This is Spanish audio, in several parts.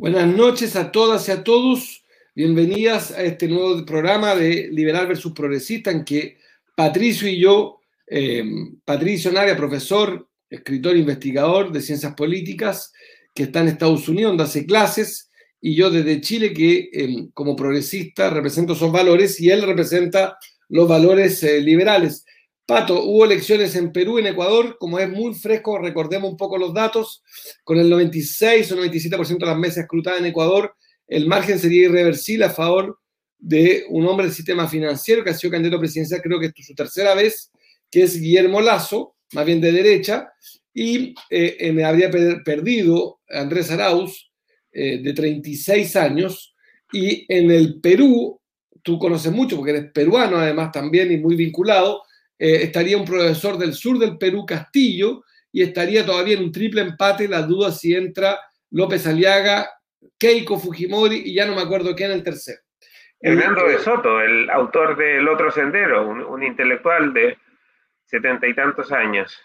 Buenas noches a todas y a todos. Bienvenidas a este nuevo programa de Liberal versus Progresista, en que Patricio y yo, eh, Patricio Navia, profesor, escritor, investigador de ciencias políticas, que está en Estados Unidos, donde hace clases, y yo desde Chile, que eh, como progresista represento esos valores, y él representa los valores eh, liberales. Pato, hubo elecciones en Perú, en Ecuador, como es muy fresco, recordemos un poco los datos, con el 96 o 97% de las mesas escrutadas en Ecuador, el margen sería irreversible a favor de un hombre del sistema financiero que ha sido candidato presidencial, creo que es su tercera vez, que es Guillermo Lazo, más bien de derecha, y eh, habría perdido Andrés Arauz, eh, de 36 años, y en el Perú, tú conoces mucho porque eres peruano además también y muy vinculado, eh, estaría un profesor del sur del Perú, Castillo, y estaría todavía en un triple empate la duda si entra López Aliaga, Keiko Fujimori y ya no me acuerdo quién el tercero. Hernando de Soto, el autor del Otro Sendero, un, intelectual de setenta y tantos años.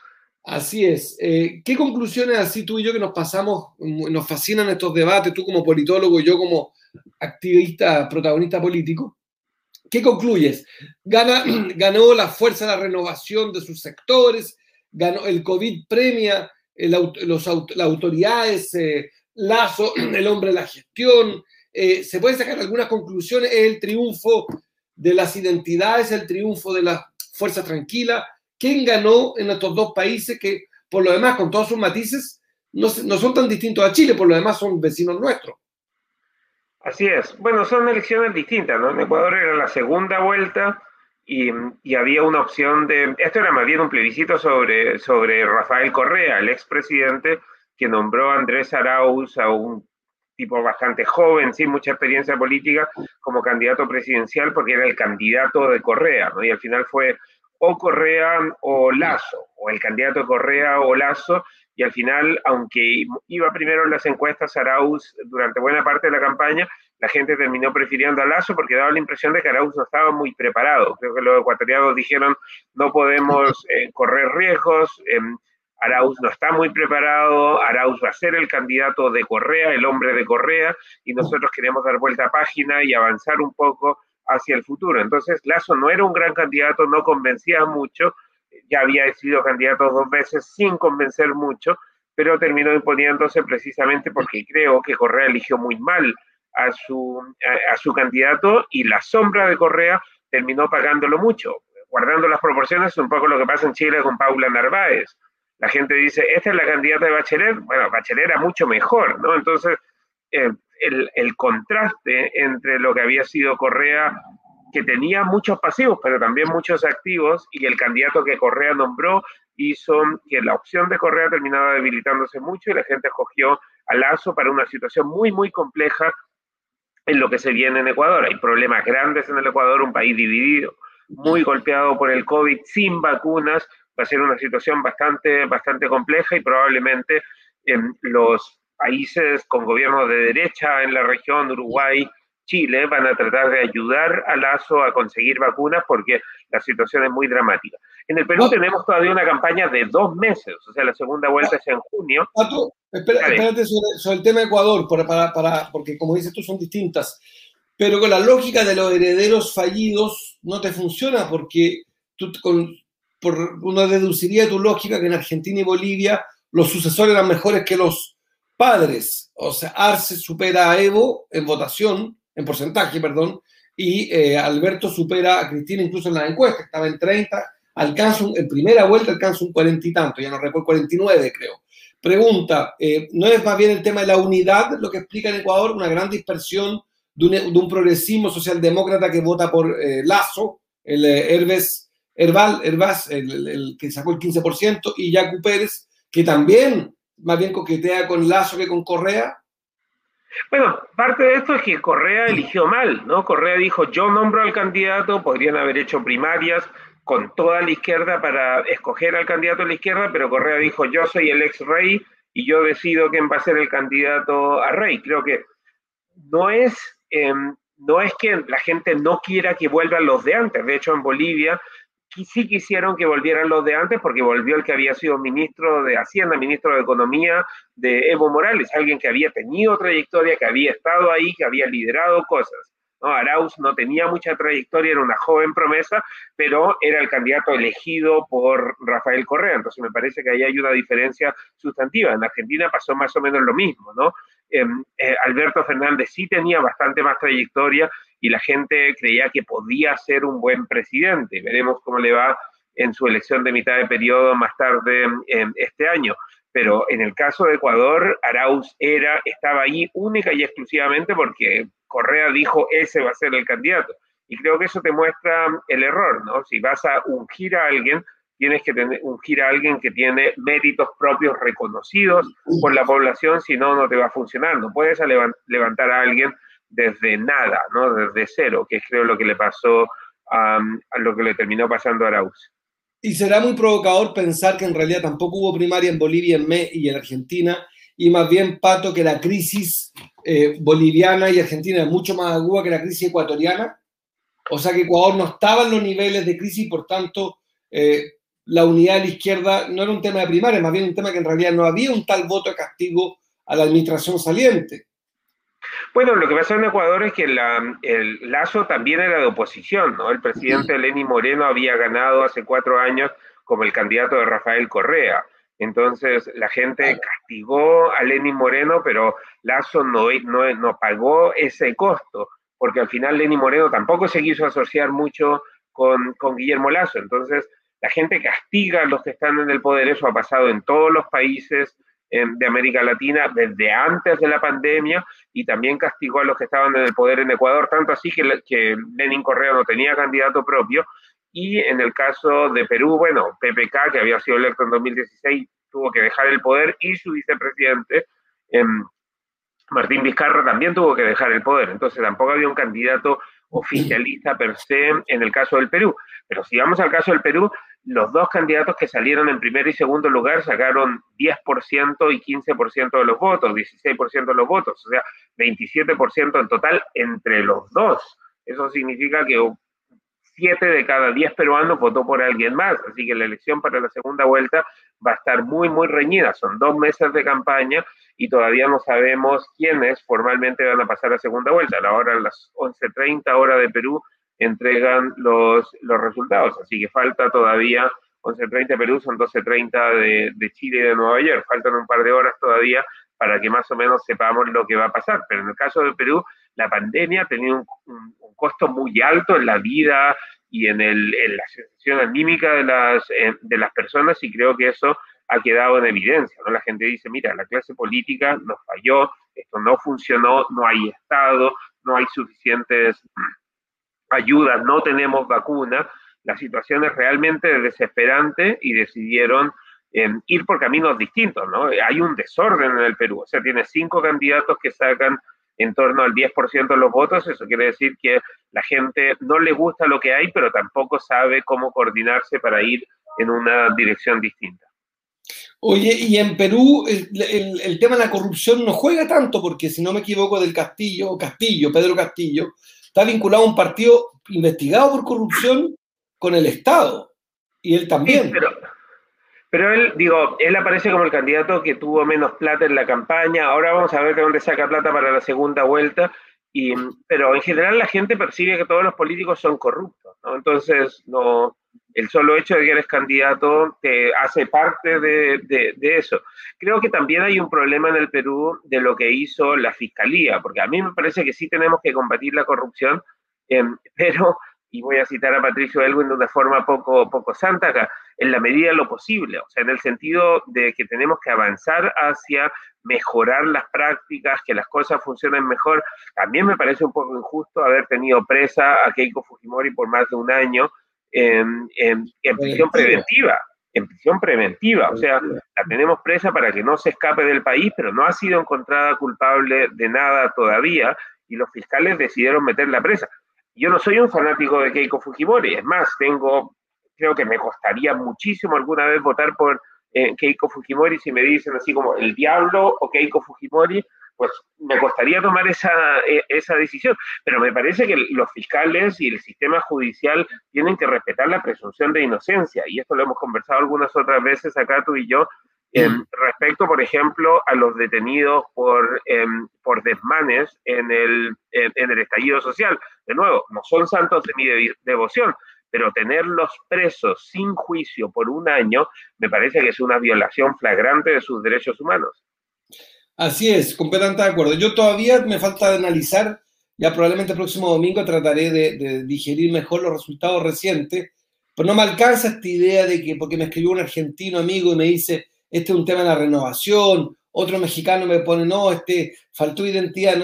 Así es. Eh, ¿Qué conclusiones así tú y yo que nos pasamos, nos fascinan estos debates, tú como politólogo y yo como activista, protagonista político? ¿Qué concluyes? Gana, ganó la fuerza de la renovación de sus sectores, ganó el COVID premia los, las autoridades, eh, Lazo, el hombre de la gestión. Eh, se pueden sacar algunas conclusiones. Es el triunfo de las identidades, el triunfo de la fuerza tranquila. ¿Quién ganó en estos dos países que, por lo demás, con todos sus matices, no, no son tan distintos a Chile, por lo demás son vecinos nuestros? Así es. Bueno, son elecciones distintas, ¿no? En Ecuador era la segunda vuelta y, había una opción de... Esto era más bien un plebiscito sobre, sobre Rafael Correa, el expresidente, que nombró a Andrés Arauz, a un tipo bastante joven, sin mucha experiencia política, como candidato presidencial, porque era el candidato de Correa, ¿no? Y al final fue o Correa o Lazo, o el candidato de Correa o Lazo, y al final, aunque iba primero en las encuestas Arauz durante buena parte de la campaña, la gente terminó prefiriendo a Lazo porque daba la impresión de que Arauz no estaba muy preparado. Creo que los ecuatorianos dijeron no podemos eh, correr riesgos, eh, Arauz no está muy preparado, Arauz va a ser el candidato de Correa, el hombre de Correa, y nosotros queremos dar vuelta a página y avanzar un poco hacia el futuro. Entonces, Lazo no era un gran candidato, no convencía mucho, ya había sido candidato dos veces sin convencer mucho, pero terminó imponiéndose precisamente porque creo que Correa eligió muy mal a su, a, su candidato y la sombra de Correa terminó pagándolo mucho. Guardando las proporciones, un poco lo que pasa en Chile con Paula Narváez. La gente dice, esta es la candidata de Bachelet. Bueno, Bachelet era mucho mejor, ¿no? Entonces, eh, el, el, contraste entre lo que había sido Correa que tenía muchos pasivos, pero también muchos activos, y el candidato que Correa nombró hizo que la opción de Correa terminaba debilitándose mucho y la gente escogió a Lazo para una situación muy, muy compleja en lo que se viene en Ecuador. Hay problemas grandes en el Ecuador, un país dividido, muy golpeado por el COVID, sin vacunas. Va a ser una situación bastante, bastante compleja y probablemente en los países con gobiernos de derecha en la región, Uruguay, Chile van a tratar de ayudar a Lazo a conseguir vacunas porque la situación es muy dramática. En el Perú tenemos todavía una campaña de dos meses, o sea, la segunda vuelta es en junio. espérate sobre, el tema de Ecuador, para, para, porque como dices tú son distintas, pero con la lógica de los herederos fallidos no te funciona porque tú, con, por, uno deduciría tu lógica que en Argentina y Bolivia los sucesores eran mejores que los padres. O sea, Arce supera a Evo en votación, en porcentaje, perdón, y eh, Alberto supera a Cristina incluso en la encuesta, estaba en 30, alcanza en primera vuelta alcanza un 40 y tanto, ya no recuerdo, 49 creo. Pregunta, eh, ¿no es más bien el tema de la unidad lo que explica en Ecuador una gran dispersión de un, progresismo socialdemócrata que vota por eh, Lazo, el Herbes, Herbal, Herbaz, el, el, que sacó el 15%, y Yacu Pérez, que también más bien coquetea con Lazo que con Correa? Bueno, parte de esto es que Correa eligió mal, ¿no? Correa dijo, yo nombro al candidato, podrían haber hecho primarias con toda la izquierda para escoger al candidato de la izquierda, pero Correa dijo, yo soy el ex rey y yo decido quién va a ser el candidato a rey. Creo que no es, em, no es que la gente no quiera que vuelvan los de antes. De hecho, en Bolivia sí quisieron que volvieran los de antes porque volvió el que había sido ministro de Hacienda, ministro de Economía de Evo Morales, alguien que había tenido trayectoria, que había estado ahí, que había liderado cosas. ¿no? Arauz no tenía mucha trayectoria, era una joven promesa, pero era el candidato elegido por Rafael Correa. Entonces me parece que ahí hay una diferencia sustantiva. En Argentina pasó más o menos lo mismo, ¿no? Em, eh, Alberto Fernández sí tenía bastante más trayectoria y la gente creía que podía ser un buen presidente. Veremos cómo le va en su elección de mitad de periodo más tarde este año. Pero en el caso de Ecuador, Arauz era, estaba ahí única y exclusivamente porque Correa dijo ese va a ser el candidato. Y creo que eso te muestra el error, ¿no? Si vas a ungir a alguien, tienes que tener, ungir a alguien que tiene méritos propios reconocidos por la población, si no, no te va a funcionar. No puedes levantar a alguien desde nada, ¿no? Desde cero, que es creo lo que le pasó a lo que le terminó pasando a Arauz. Y será muy provocador pensar que en realidad tampoco hubo primaria en Bolivia en y en Argentina, y más bien, Pato, que la crisis eh, boliviana y argentina es mucho más aguda que la crisis ecuatoriana. O sea que Ecuador no estaba en los niveles de crisis por tanto eh, la unidad de la izquierda no era un tema de primaria, más bien un tema que en realidad no había un tal voto de castigo a la administración saliente. Bueno, lo que pasó en Ecuador es que el Lazo también era de oposición, ¿no? El presidente Lenín Moreno había ganado hace cuatro años como el candidato de Rafael Correa. Entonces la gente castigó a Lenín Moreno, pero Lazo no, no, no pagó ese costo, porque al final Lenín Moreno tampoco se quiso asociar mucho con, con Guillermo Lazo. Entonces la gente castiga a los que están en el poder, eso ha pasado en todos los países de América Latina desde antes de la pandemia y también castigó a los que estaban en el poder en Ecuador, tanto así que, que Lenin Correa no tenía candidato propio. Y en el caso de Perú, bueno, PPK, que había sido electo en 2016, tuvo que dejar el poder y su vicepresidente, em, Martín Vizcarra, también tuvo que dejar el poder. Entonces tampoco había un candidato oficialista per se en el caso del Perú. Pero si vamos al caso del Perú, los dos candidatos que salieron en primer y segundo lugar sacaron 10% y 15% de los votos, 16% de los votos, o sea, 27% en total entre los dos. Eso significa que 7 de cada 10 peruanos votó por alguien más, así que la elección para la segunda vuelta va a estar muy, muy reñida. Son dos meses de campaña y todavía no sabemos quiénes formalmente van a pasar a segunda vuelta. A la hora, a las 11.30 hora de Perú, entregan los, los resultados. Así que falta todavía 11.30 Perú, son 12.30 de, de Chile y de Nueva York. Faltan un par de horas todavía para que más o menos sepamos lo que va a pasar. Pero en el caso de Perú, la pandemia ha tenido un, costo muy alto en la vida y en, el, en la sensación anímica de las, eh, de las personas y creo que eso ha quedado en evidencia. ¿no? La gente dice, mira, la clase política nos falló, esto no funcionó, no hay Estado, no hay suficientes ayuda, no tenemos vacuna, la situación es realmente desesperante y decidieron em, ir por caminos distintos, ¿no? Hay un desorden en el Perú, o sea, tiene cinco candidatos que sacan en torno al 10% de los votos, eso quiere decir que la gente no le gusta lo que hay, pero tampoco sabe cómo coordinarse para ir en una dirección distinta. Oye, y en Perú el, el, tema de la corrupción no juega tanto, porque si no me equivoco del Castillo, Castillo, Pedro Castillo, está vinculado a un partido investigado por corrupción con el Estado. Y él también. pero, pero, él, digo, él aparece como el candidato que tuvo menos plata en la campaña. Ahora vamos a ver de dónde saca plata para la segunda vuelta. Y, pero en general la gente percibe que todos los políticos son corruptos. ¿no? Entonces, no, el solo hecho de que eres candidato te hace parte de, de, eso. Creo que también hay un problema en el Perú de lo que hizo la fiscalía, porque a mí me parece que sí tenemos que combatir la corrupción, em, pero, y voy a citar a Patricio Elwin de una forma poco, poco santa acá, en la medida de lo posible, o sea, en el sentido de que tenemos que avanzar hacia mejorar las prácticas, que las cosas funcionen mejor. También me parece un poco injusto haber tenido presa a Keiko Fujimori por más de un año, en, prisión preventiva, en prisión preventiva. O sea, la tenemos presa para que no se escape del país, pero no ha sido encontrada culpable de nada todavía y los fiscales decidieron meterla presa. Yo no soy un fanático de Keiko Fujimori, es más, tengo, creo que me costaría muchísimo alguna vez votar por eh, Keiko Fujimori si me dicen así como el diablo o Keiko Fujimori, pues me costaría tomar esa, e, esa decisión. Pero me parece que los fiscales y el sistema judicial tienen que respetar la presunción de inocencia. Y esto lo hemos conversado algunas otras veces acá tú y yo, em, respecto, por ejemplo, a los detenidos por, em, por desmanes en el, en, el estallido social. De nuevo, no son santos de mi devoción, pero tenerlos presos sin juicio por un año me parece que es una violación flagrante de sus derechos humanos. Así es, completamente de acuerdo. Yo todavía me falta analizar, ya probablemente el próximo domingo trataré de, digerir mejor los resultados recientes, pero no me alcanza esta idea de que, porque me escribió un argentino amigo y me dice, este es un tema de la renovación, otro mexicano me pone, no, este, faltó identidad,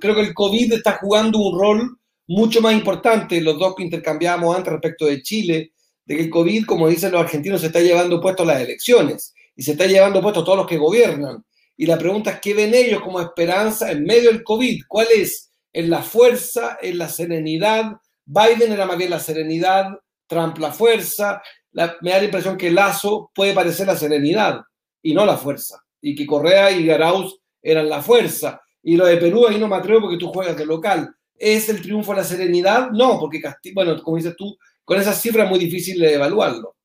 creo que el COVID está jugando un rol mucho más importante, los dos que intercambiábamos antes respecto de Chile, de que el COVID, como dicen los argentinos, se está llevando puesto a las elecciones y se está llevando puesto a todos los que gobiernan. Y la pregunta es, ¿qué ven ellos como esperanza en medio del COVID? ¿Cuál es? ¿En la fuerza? ¿En la serenidad? Biden era más bien la serenidad, Trump la fuerza. me da la impresión que Lazo puede parecer la serenidad y no la fuerza. Y que Correa y Garauz eran la fuerza. Y lo de Perú ahí no me atrevo porque tú juegas de local. ¿Es el triunfo de la serenidad? No, porque, bueno, como dices tú, con esas cifras es muy difícil de evaluarlo.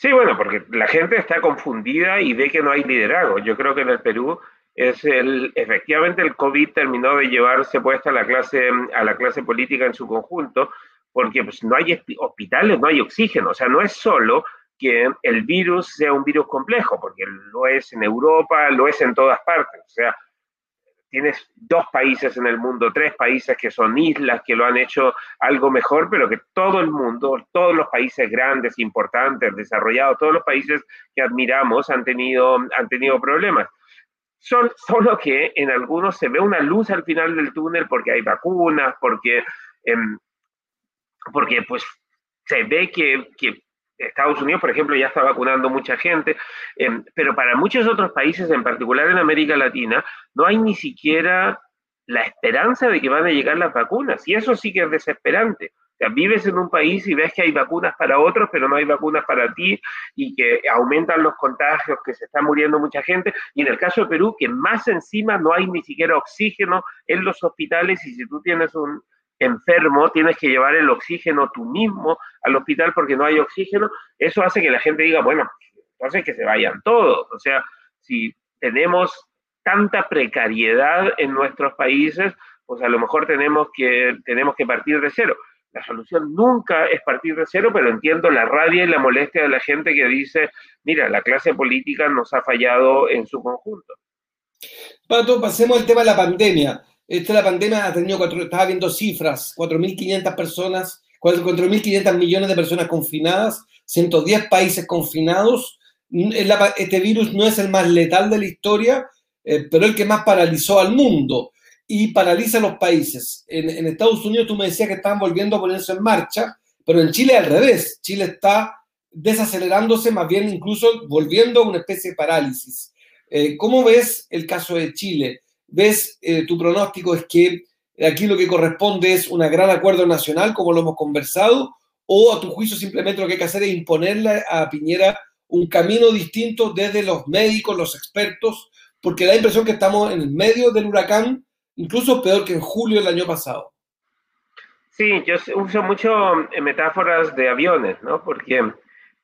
Sí, bueno, porque la gente está confundida y ve que no hay liderazgo. Yo creo que en el Perú es el, efectivamente el COVID terminó de llevarse puesta a la clase, a la clase política en su conjunto, porque pues, no hay hospitales, no hay oxígeno. O sea, no es solo que el virus sea un virus complejo, porque lo es en Europa, lo es en todas partes. O sea, tienes dos países en el mundo, tres países que son islas, que lo han hecho algo mejor, pero que todo el mundo, todos los países grandes, importantes, desarrollados, todos los países que admiramos han tenido, han tenido problemas. Son, solo que en algunos se ve una luz al final del túnel porque hay vacunas, porque, em, porque pues se ve que, que Estados Unidos, por ejemplo, ya está vacunando mucha gente, em, pero para muchos otros países, en particular en América Latina, no hay ni siquiera la esperanza de que van a llegar las vacunas. Y eso sí que es desesperante. O sea, vives en un país y ves que hay vacunas para otros, pero no hay vacunas para ti y que aumentan los contagios, que se está muriendo mucha gente. Y en el caso de Perú, que más encima no hay ni siquiera oxígeno en los hospitales y si tú tienes un, enfermo, tienes que llevar el oxígeno tú mismo al hospital porque no hay oxígeno, eso hace que la gente diga, bueno, entonces que se vayan todos. O sea, si tenemos tanta precariedad en nuestros países, pues a lo mejor tenemos que, tenemos que partir de cero. La solución nunca es partir de cero, pero entiendo la rabia y la molestia de la gente que dice, mira, la clase política nos ha fallado en su conjunto. Pato, pasemos al tema de la pandemia. Esta la pandemia ha tenido, cuatro, estaba viendo cifras, 4.500 personas, 4.500 millones de personas confinadas, 110 países confinados. Este virus no es el más letal de la historia, eh, pero el que más paralizó al mundo y paraliza a los países. En, Estados Unidos tú me decías que estaban volviendo a ponerse en marcha, pero en Chile al revés. Chile está desacelerándose, más bien incluso volviendo a una especie de parálisis. Eh, ¿Cómo ves el caso de Chile? Ves, eh, tu pronóstico es que aquí lo que corresponde es un gran acuerdo nacional, como lo hemos conversado, o a tu juicio simplemente lo que hay que hacer es imponerle a Piñera un camino distinto desde los médicos, los expertos, porque da la impresión que estamos en el medio del huracán, incluso peor que en julio del año pasado. Sí, yo uso mucho metáforas de aviones, ¿no? Porque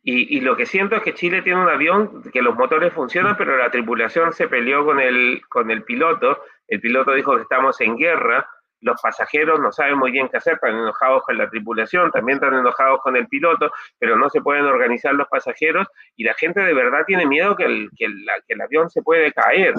y, lo que siento es que Chile tiene un avión que los motores funcionan, pero la tripulación se peleó con el, con el piloto. El piloto dijo que estamos en guerra. Los pasajeros no saben muy bien qué hacer, están enojados con la tripulación, también están enojados con el piloto, pero no se pueden organizar los pasajeros y la gente de verdad tiene miedo que el, que que el avión se puede caer.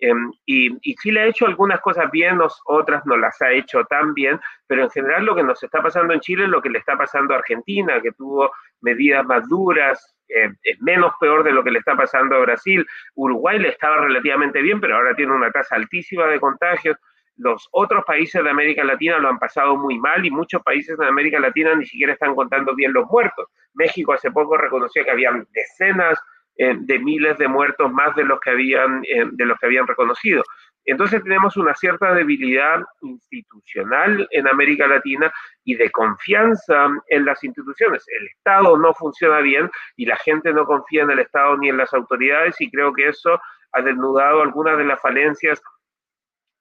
Em, y, y, Chile ha hecho algunas cosas bien, otras no las ha hecho tan bien, pero en general lo que nos está pasando en Chile es lo que le está pasando a Argentina, que tuvo medidas más duras, eh, es menos peor de lo que le está pasando a Brasil. Uruguay le estaba relativamente bien, pero ahora tiene una tasa altísima de contagios. Los otros países de América Latina lo han pasado muy mal y muchos países de América Latina ni siquiera están contando bien los muertos. México hace poco reconoció que habían decenas eh, de miles de muertos más de los que habían, eh, de los que habían reconocido. Entonces tenemos una cierta debilidad institucional en América Latina y de confianza en las instituciones. El Estado no funciona bien y la gente no confía en el Estado ni en las autoridades y creo que eso ha desnudado algunas de las falencias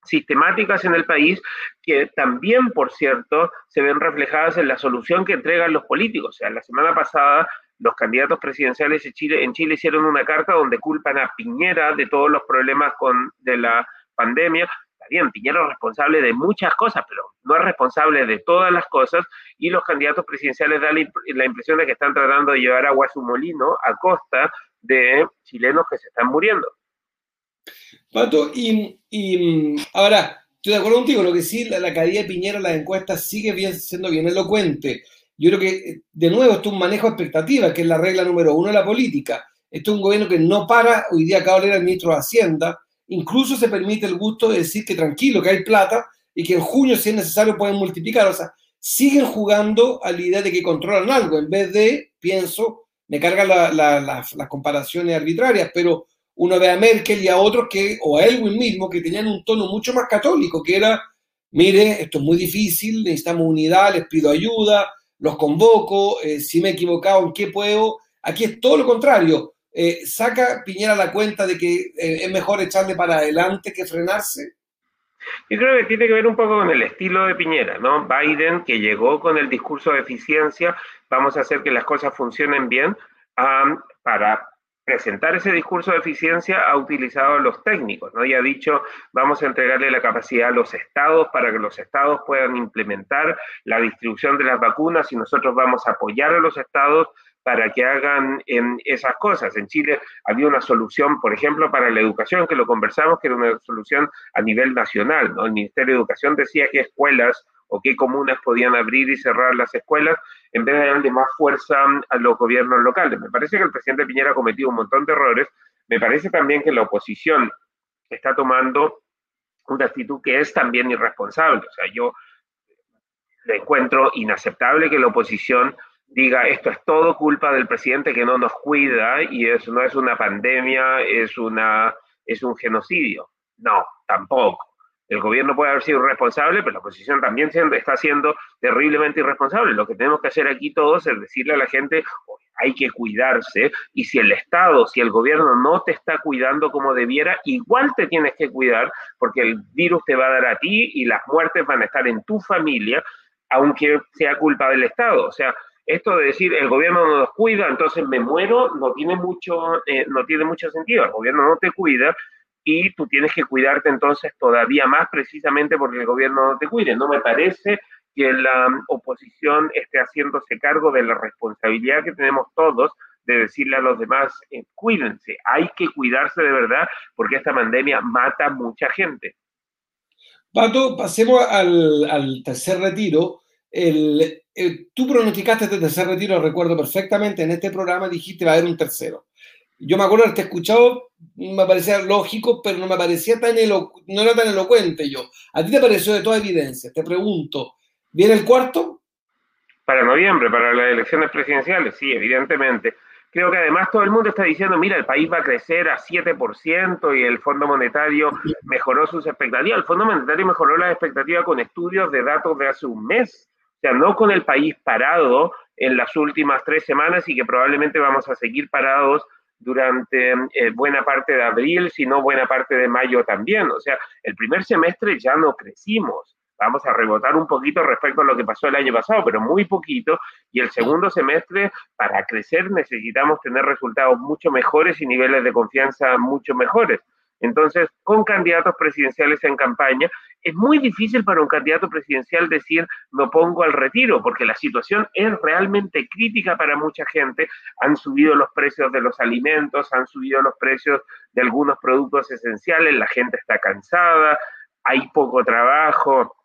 sistemáticas en el país que también, por cierto, se ven reflejadas en la solución que entregan los políticos. O sea, la semana pasada los candidatos presidenciales en Chile, en Chile hicieron una carta donde culpan a Piñera de todos los problemas con, de la pandemia. Está bien, Piñera es responsable de muchas cosas, pero no es responsable de todas las cosas y los candidatos presidenciales dan la impresión de que están tratando de llevar agua a su molino a costa de chilenos que se están muriendo. Pato, y, ahora, estoy de acuerdo contigo, lo que sí, la, la caída de Piñera las encuestas sigue siendo bien elocuente. Yo creo que, de nuevo, esto es un manejo de expectativas, que es la regla número uno de la política. Esto es un gobierno que no para, hoy día acaba de leer al ministro de Hacienda, incluso se permite el gusto de decir que tranquilo, que hay plata y que en junio, si es necesario, pueden multiplicar. O sea, siguen jugando a la idea de que controlan algo, en vez de, pienso, me cargan las comparaciones arbitrarias, pero uno ve a Merkel y a otros que, o a Elwin mismo, que tenían un tono mucho más católico, que era, mire, esto es muy difícil, necesitamos unidad, les pido ayuda, los convoco, eh, si me he equivocado, ¿en qué puedo? Aquí es todo lo contrario. Eh, ¿Saca Piñera la cuenta de que eh, es mejor echarle para adelante que frenarse? Yo creo que tiene que ver un poco con el estilo de Piñera, ¿no? Biden, que llegó con el discurso de eficiencia, vamos a hacer que las cosas funcionen bien, para presentar ese discurso de eficiencia ha utilizado a los técnicos, ¿no? Y ha dicho, vamos a entregarle la capacidad a los estados para que los estados puedan implementar la distribución de las vacunas y nosotros vamos a apoyar a los estados para que hagan esas cosas. En Chile había una solución, por ejemplo, para la educación, que lo conversamos, que era una solución a nivel nacional. El Ministerio de Educación decía que escuelas o qué comunas podían abrir y cerrar las escuelas en vez de darle más fuerza a los gobiernos locales. Me parece que el presidente Piñera ha cometido un montón de errores. Me parece también que la oposición está tomando una actitud que es también irresponsable. O sea, yo le encuentro inaceptable que la oposición diga esto es todo culpa del presidente que no nos cuida y eso no es una pandemia, es, una, es un genocidio. No, tampoco. El gobierno puede haber sido responsable, pero la oposición también está siendo terriblemente irresponsable. Lo que tenemos que hacer aquí todos es decirle a la gente, hay que cuidarse, y si el Estado, si el gobierno no te está cuidando como debiera, igual te tienes que cuidar, porque el virus te va a dar a ti y las muertes van a estar en tu familia, aunque sea culpa del Estado. O sea, esto de decir el gobierno no nos cuida, entonces me muero, no tiene mucho, eh, no tiene mucho sentido. El gobierno no te cuida, y tú tienes que cuidarte entonces todavía más precisamente porque el gobierno no te cuide. No me parece que la oposición esté haciéndose cargo de la responsabilidad que tenemos todos de decirle a los demás, eh, cuídense, hay que cuidarse de verdad porque esta pandemia mata mucha gente. Pato, pasemos al, tercer retiro. El, tú pronosticaste este tercer retiro, recuerdo perfectamente, en este programa dijiste va a haber un tercero yo me acuerdo haberte escuchado, me parecía lógico, pero no me parecía tan no era tan elocuente yo. ¿A ti te pareció de toda evidencia? Te pregunto, ¿viene el cuarto? Para noviembre, para las elecciones presidenciales, sí, evidentemente. Creo que además todo el mundo está diciendo, mira, el país va a crecer a 7% y el Fondo Monetario mejoró sus expectativas. El Fondo Monetario mejoró las expectativas con estudios de datos de hace un mes. O sea, no con el país parado en las últimas tres semanas y que probablemente vamos a seguir parados durante eh, buena parte de abril, sino buena parte de mayo también. O sea, el primer semestre ya no crecimos. Vamos a rebotar un poquito respecto a lo que pasó el año pasado, pero muy poquito. Y el segundo semestre, para crecer, necesitamos tener resultados mucho mejores y niveles de confianza mucho mejores. Entonces, con candidatos presidenciales en campaña, es muy difícil para un candidato presidencial decir no pongo al retiro, porque la situación es realmente crítica para mucha gente. Han subido los precios de los alimentos, han subido los precios de algunos productos esenciales, la gente está cansada, hay poco trabajo,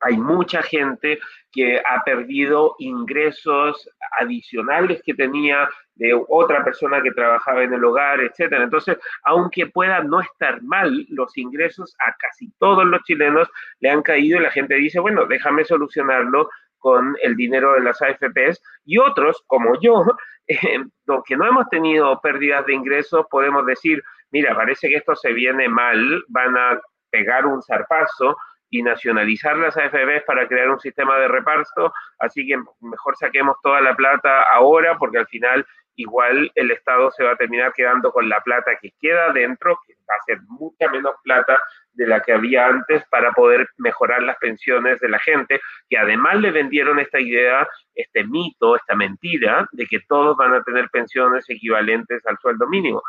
hay mucha gente que ha perdido ingresos adicionales que tenía de otra persona que trabajaba en el hogar, etcétera. Entonces, aunque pueda no estar mal, los ingresos a casi todos los chilenos le han caído y la gente dice, bueno, déjame solucionarlo con el dinero de las AFPs y otros, como yo, eh, que no hemos tenido pérdidas de ingresos, podemos decir, mira, parece que esto se viene mal, van a pegar un zarpazo, y nacionalizar las AFBs para crear un sistema de reparto, así que mejor saquemos toda la plata ahora porque al final igual el Estado se va a terminar quedando con la plata que queda dentro, que va a ser mucha menos plata de la que había antes para poder mejorar las pensiones de la gente, que además le vendieron esta idea, este mito, esta mentira de que todos van a tener pensiones equivalentes al sueldo mínimo.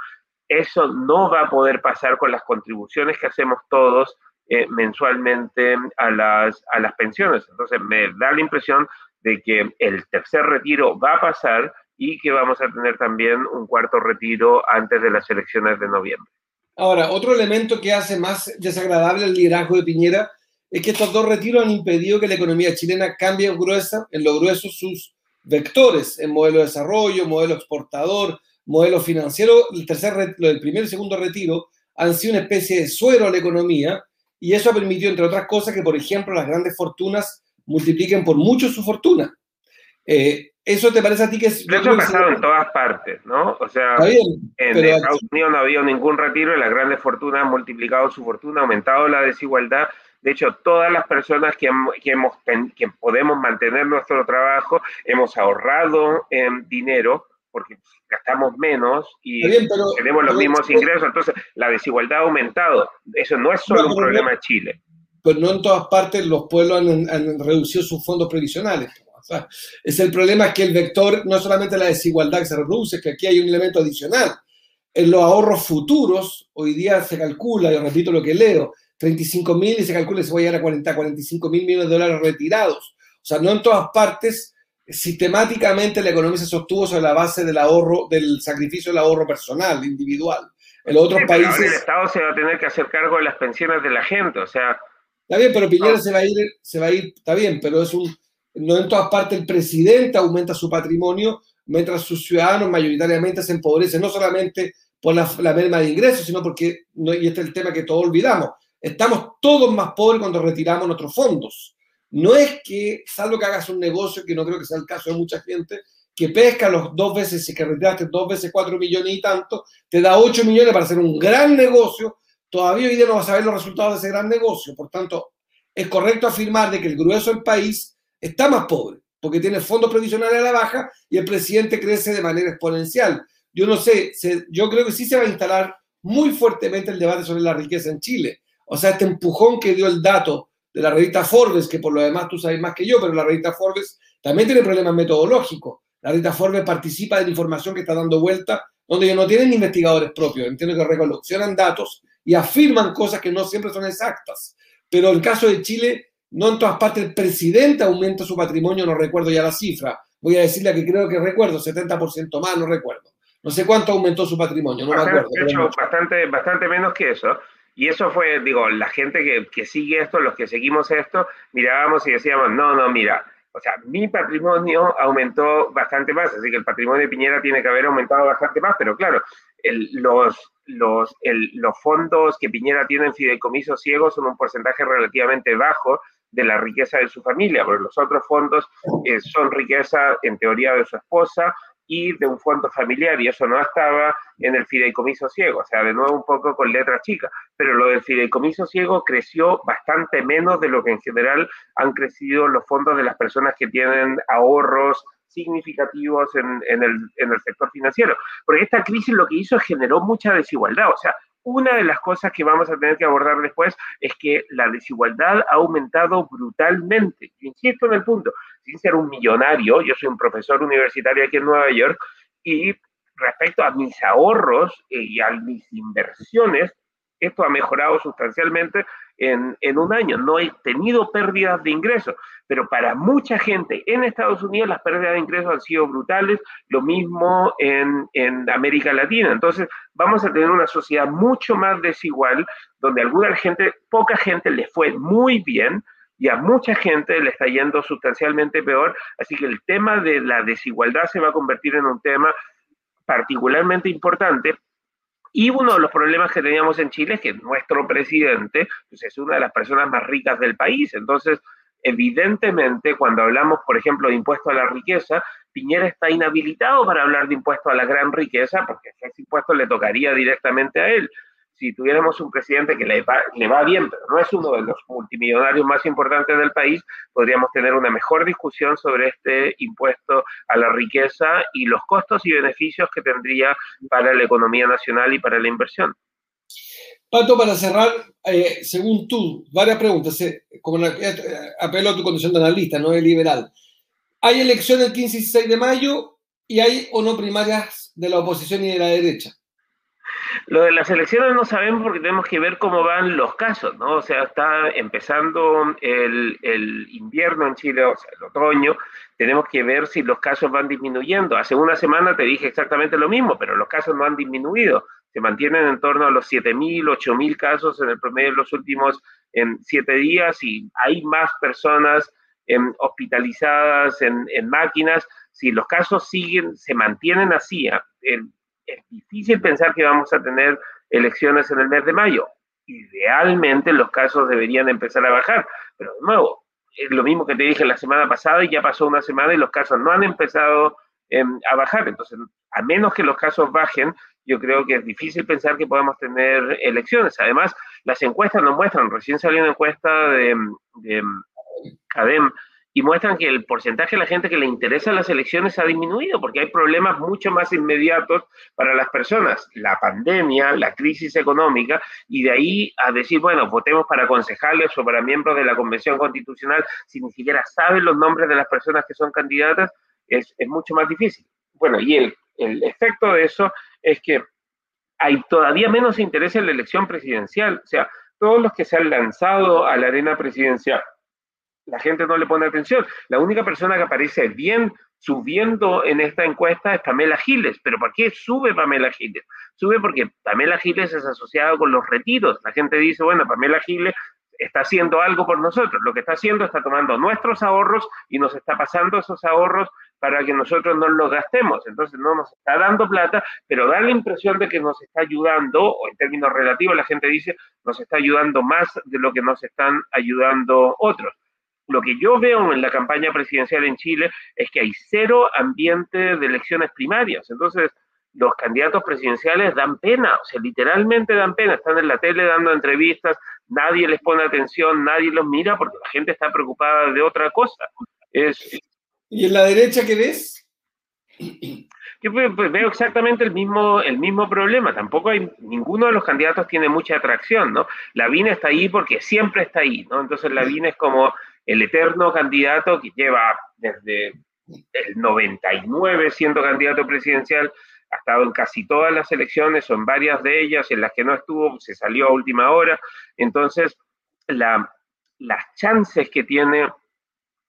Eso no va a poder pasar con las contribuciones que hacemos todos eh, mensualmente a las, a las pensiones. Entonces, me da la impresión de que el tercer retiro va a pasar y que vamos a tener también un cuarto retiro antes de las elecciones de noviembre. Ahora, otro elemento que hace más desagradable el liderazgo de Piñera es que estos dos retiros han impedido que la economía chilena cambie en, gruesa, en lo grueso sus vectores, en modelo de desarrollo, modelo exportador, modelo financiero. El, tercer, el primer y segundo retiro han sido una especie de suero a la economía y eso ha permitido, entre otras cosas, que, por ejemplo, las grandes fortunas multipliquen por mucho su fortuna. Eh, ¿Eso te parece a ti que es.? Eso ha pasado en todas partes, ¿no? O sea, en Estados Unidos no ha habido ningún retiro y las grandes fortunas han multiplicado su fortuna, aumentado la desigualdad. De hecho, todas las personas que, que, hemos, que podemos mantener nuestro trabajo hemos ahorrado en dinero porque gastamos menos y tenemos los mismos ingresos. Entonces, la desigualdad ha aumentado. Eso no es solo un problema de Chile. Pero no en todas partes los pueblos han reducido sus fondos previsionales es el problema que el vector no solamente la desigualdad que se reproduce, que aquí hay un elemento adicional. En los ahorros futuros, hoy día se calcula, yo repito lo que leo, 35 mil y se calcula que se va a llegar a 40, 45 mil millones de dólares retirados. O sea, no en todas partes, sistemáticamente la economía se sostuvo sobre la base del ahorro, del sacrificio del ahorro personal, individual. En los otros países... El Estado se va a tener que hacer cargo de las pensiones de la gente, o sea... Está bien, pero Piñera se va a ir, se va a ir, está bien, pero es un, no en todas partes el presidente aumenta su patrimonio, mientras sus ciudadanos mayoritariamente se empobrecen, no solamente por la, merma de ingresos, sino porque, y este es el tema que todos olvidamos, estamos todos más pobres cuando retiramos nuestros fondos. No es que, salvo que hagas un negocio, que no creo que sea el caso de mucha gente, que pesca los dos veces, que retiraste dos veces cuatro millones y tanto, te da ocho millones para hacer un gran negocio, todavía hoy día no vas a ver los resultados de ese gran negocio. Por tanto, es correcto afirmar de que el grueso del país está más pobre, porque tiene fondos previsionales a la baja y el presidente crece de manera exponencial. Yo no sé, yo creo que sí se va a instalar muy fuertemente el debate sobre la riqueza en Chile. O sea, este empujón que dio el dato de la revista Forbes, que por lo demás tú sabes más que yo, pero la revista Forbes también tiene problemas metodológicos. La revista Forbes participa de la información que está dando vuelta, donde ellos no tienen investigadores propios, entiendo que recoleccionan datos y afirman cosas que no siempre son exactas. Pero en el caso de Chile, no en todas partes el presidente aumenta su patrimonio, no recuerdo ya la cifra. Voy a decirle que creo que recuerdo, 70% más, no recuerdo. No sé cuánto aumentó su patrimonio, no bastante, me acuerdo. hecho, bastante, bastante menos que eso. Y eso fue, digo, la gente que, que sigue esto, los que seguimos esto, mirábamos y decíamos, no, no, mira, o sea, mi patrimonio aumentó bastante más, así que el patrimonio de Piñera tiene que haber aumentado bastante más, pero claro, los, los, los fondos que Piñera tiene en fideicomiso ciegos son un porcentaje relativamente bajo de la riqueza de su familia, porque los otros fondos eh, son riqueza en teoría de su esposa y de un fondo familiar, y eso no estaba en el fideicomiso ciego, o sea, de nuevo un poco con letra chica, pero lo del fideicomiso ciego creció bastante menos de lo que en general han crecido los fondos de las personas que tienen ahorros significativos en, en, el, en el sector financiero. Porque esta crisis lo que hizo es generó mucha desigualdad, o sea, una de las cosas que vamos a tener que abordar después es que la desigualdad ha aumentado brutalmente. insisto en el punto, sin ser un millonario, yo soy un profesor universitario aquí en Nueva York y respecto a mis ahorros y a mis inversiones, esto ha mejorado sustancialmente en, un año. No he tenido pérdidas de ingresos, pero para mucha gente en Estados Unidos las pérdidas de ingresos han sido brutales, lo mismo en, en América Latina. Entonces vamos a tener una sociedad mucho más desigual, donde alguna gente, poca gente le fue muy bien, y a mucha gente le está yendo sustancialmente peor. Así que el tema de la desigualdad se va a convertir en un tema particularmente importante y uno de los problemas que teníamos en Chile es que nuestro presidente pues, es una de las personas más ricas del país. Entonces, evidentemente, cuando hablamos, por ejemplo, de impuesto a la riqueza, Piñera está inhabilitado para hablar de impuesto a la gran riqueza porque ese impuesto le tocaría directamente a él si tuviéramos un presidente que le va, le va bien, pero no es uno de los multimillonarios más importantes del país, podríamos tener una mejor discusión sobre este impuesto a la riqueza y los costos y beneficios que tendría para la economía nacional y para la inversión. Pato, para cerrar, eh, según tú, varias preguntas, eh, como la, apelo a tu condición de analista, no de liberal. Hay elecciones el 15 y 16 de mayo y hay o no primarias de la oposición y de la derecha. Lo de las elecciones no sabemos porque tenemos que ver cómo van los casos, ¿no? O sea, está empezando el, el, invierno en Chile, o sea, el otoño, tenemos que ver si los casos van disminuyendo. Hace una semana te dije exactamente lo mismo, pero los casos no han disminuido. Se mantienen en torno a los 7.000, 8.000 casos en el promedio de los últimos en siete días y hay más personas en, hospitalizadas en, en, máquinas. Si los casos siguen, se mantienen así, el, es difícil pensar que vamos a tener elecciones en el mes de mayo. Idealmente los casos deberían empezar a bajar, pero de nuevo, es lo mismo que te dije la semana pasada y ya pasó una semana y los casos no han empezado em, a bajar. Entonces, a menos que los casos bajen, yo creo que es difícil pensar que podamos tener elecciones. Además, las encuestas nos muestran, recién salió una encuesta de, de CADEM y muestran que el porcentaje de la gente que le interesa las elecciones ha disminuido porque hay problemas mucho más inmediatos para las personas, la pandemia, la crisis económica, y de ahí a decir, bueno, votemos para concejales o para miembros de la Convención Constitucional, si ni siquiera saben los nombres de las personas que son candidatas, es, es mucho más difícil. Bueno, y el, el efecto de eso es que hay todavía menos interés en la elección presidencial, o sea, todos los que se han lanzado a la arena presidencial la gente no le pone atención. La única persona que aparece bien subiendo en esta encuesta es Pamela Giles. ¿Pero por qué sube Pamela Giles? Sube porque Pamela Giles es asociada con los retiros. La gente dice, bueno, Pamela Giles está haciendo algo por nosotros. Lo que está haciendo está tomando nuestros ahorros y nos está pasando esos ahorros para que nosotros no los gastemos. Entonces no nos está dando plata, pero da la impresión de que nos está ayudando, o en términos relativos la gente dice, nos está ayudando más de lo que nos están ayudando otros lo que yo veo en la campaña presidencial en Chile es que hay cero ambiente de elecciones primarias. Entonces, los candidatos presidenciales dan pena, o sea, literalmente dan pena. Están en la tele dando entrevistas, nadie les pone atención, nadie los mira porque la gente está preocupada de otra cosa. Es, ¿Y en la derecha qué ves? Yo veo exactamente el mismo, el mismo problema. Tampoco hay, ninguno de los candidatos tiene mucha atracción, ¿no? La VIN está ahí porque siempre está ahí, ¿no? Entonces la VIN es como el eterno candidato que lleva desde el 99 siendo candidato presidencial, ha estado en casi todas las elecciones o en varias de ellas, en las que no estuvo, se salió a última hora. Entonces, la, las chances que tiene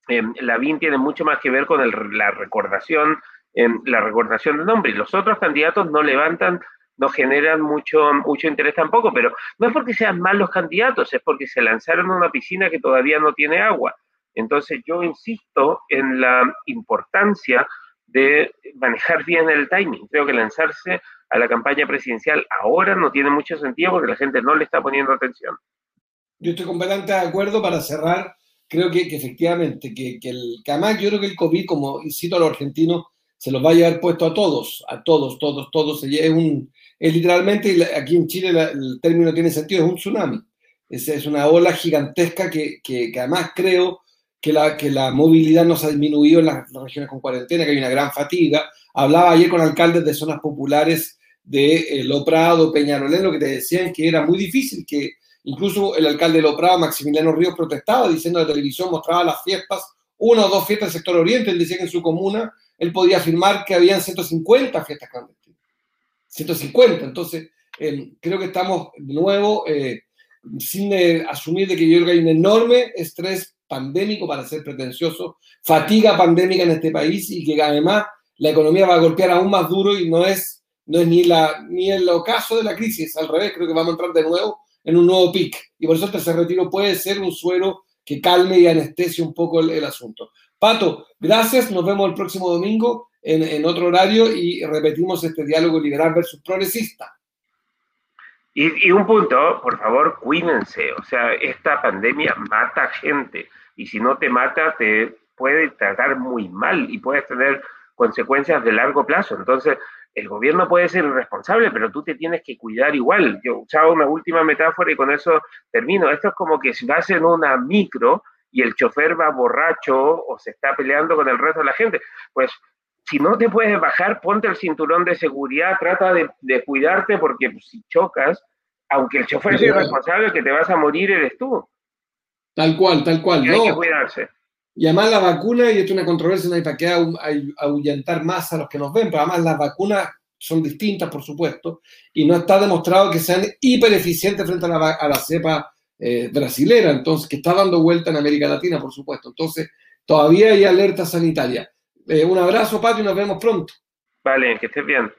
eh, Lavín tienen mucho más que ver con la recordación, eh, la recordación del nombre. Y los otros candidatos no levantan no generan mucho, mucho interés tampoco, pero no es porque sean malos candidatos, es porque se lanzaron a una piscina que todavía no tiene agua. Entonces yo insisto en la importancia de manejar bien el timing. Creo que lanzarse a la campaña presidencial ahora no tiene mucho sentido porque la gente no le está poniendo atención. Yo estoy completamente de acuerdo para cerrar. Creo que, efectivamente, que, el, que yo creo que el COVID, como incito a los argentinos, se los va a llevar puesto a todos, a todos, todos, todos. Es, un, es literalmente, aquí en Chile el término tiene sentido, es un tsunami. Es, es una ola gigantesca que, que, además creo que la, que la movilidad nos ha disminuido en las, regiones con cuarentena, que hay una gran fatiga. Hablaba ayer con alcaldes de zonas populares de eh, Loprado, Peñarolén, lo que te decían que era muy difícil, que incluso el alcalde de Loprado, Maximiliano Ríos, protestaba diciendo la televisión mostraba las fiestas, una o dos fiestas del sector oriente, él decía que en su comuna él podía afirmar que habían 150 fiestas. 150. Entonces, eh, creo que estamos de nuevo eh, sin eh, asumir de que yo creo que hay un enorme estrés pandémico para ser pretencioso, fatiga pandémica en este país y que además la economía va a golpear aún más duro y no es, no es ni, la, ni el ocaso de la crisis, al revés, creo que vamos a entrar de nuevo en un nuevo pic. Y por eso el tercer retiro puede ser un suero que calme y anestesie un poco el, el asunto. Pato, gracias. Nos vemos el próximo domingo en, otro horario y repetimos este diálogo liberal versus progresista. Y, un punto, por favor, cuídense. O sea, esta pandemia mata gente y si no te mata, te puede tratar muy mal y puedes tener consecuencias de largo plazo. Entonces, el gobierno puede ser irresponsable, pero tú te tienes que cuidar igual. Yo usaba una última metáfora y con eso termino. Esto es como que si vas en una micro y el chofer va borracho o se está peleando con el resto de la gente. Pues si no te puedes bajar, ponte el cinturón de seguridad, trata de, cuidarte porque pues, si chocas, aunque el chofer sea responsable, que te vas a morir eres tú. Tal cual, tal cual. Y hay que cuidarse. Y además la vacuna, y esto es una controversia, no hay para qué ahuyentar más a los que nos ven, pero además las vacunas son distintas, por supuesto, y no está demostrado que sean hipereficientes frente a la, a la cepa eh, brasilera, entonces, que está dando vuelta en América Latina, por supuesto. Entonces, todavía hay alerta sanitaria. Eh, un abrazo, Pato, y nos vemos pronto. Vale, que estés bien.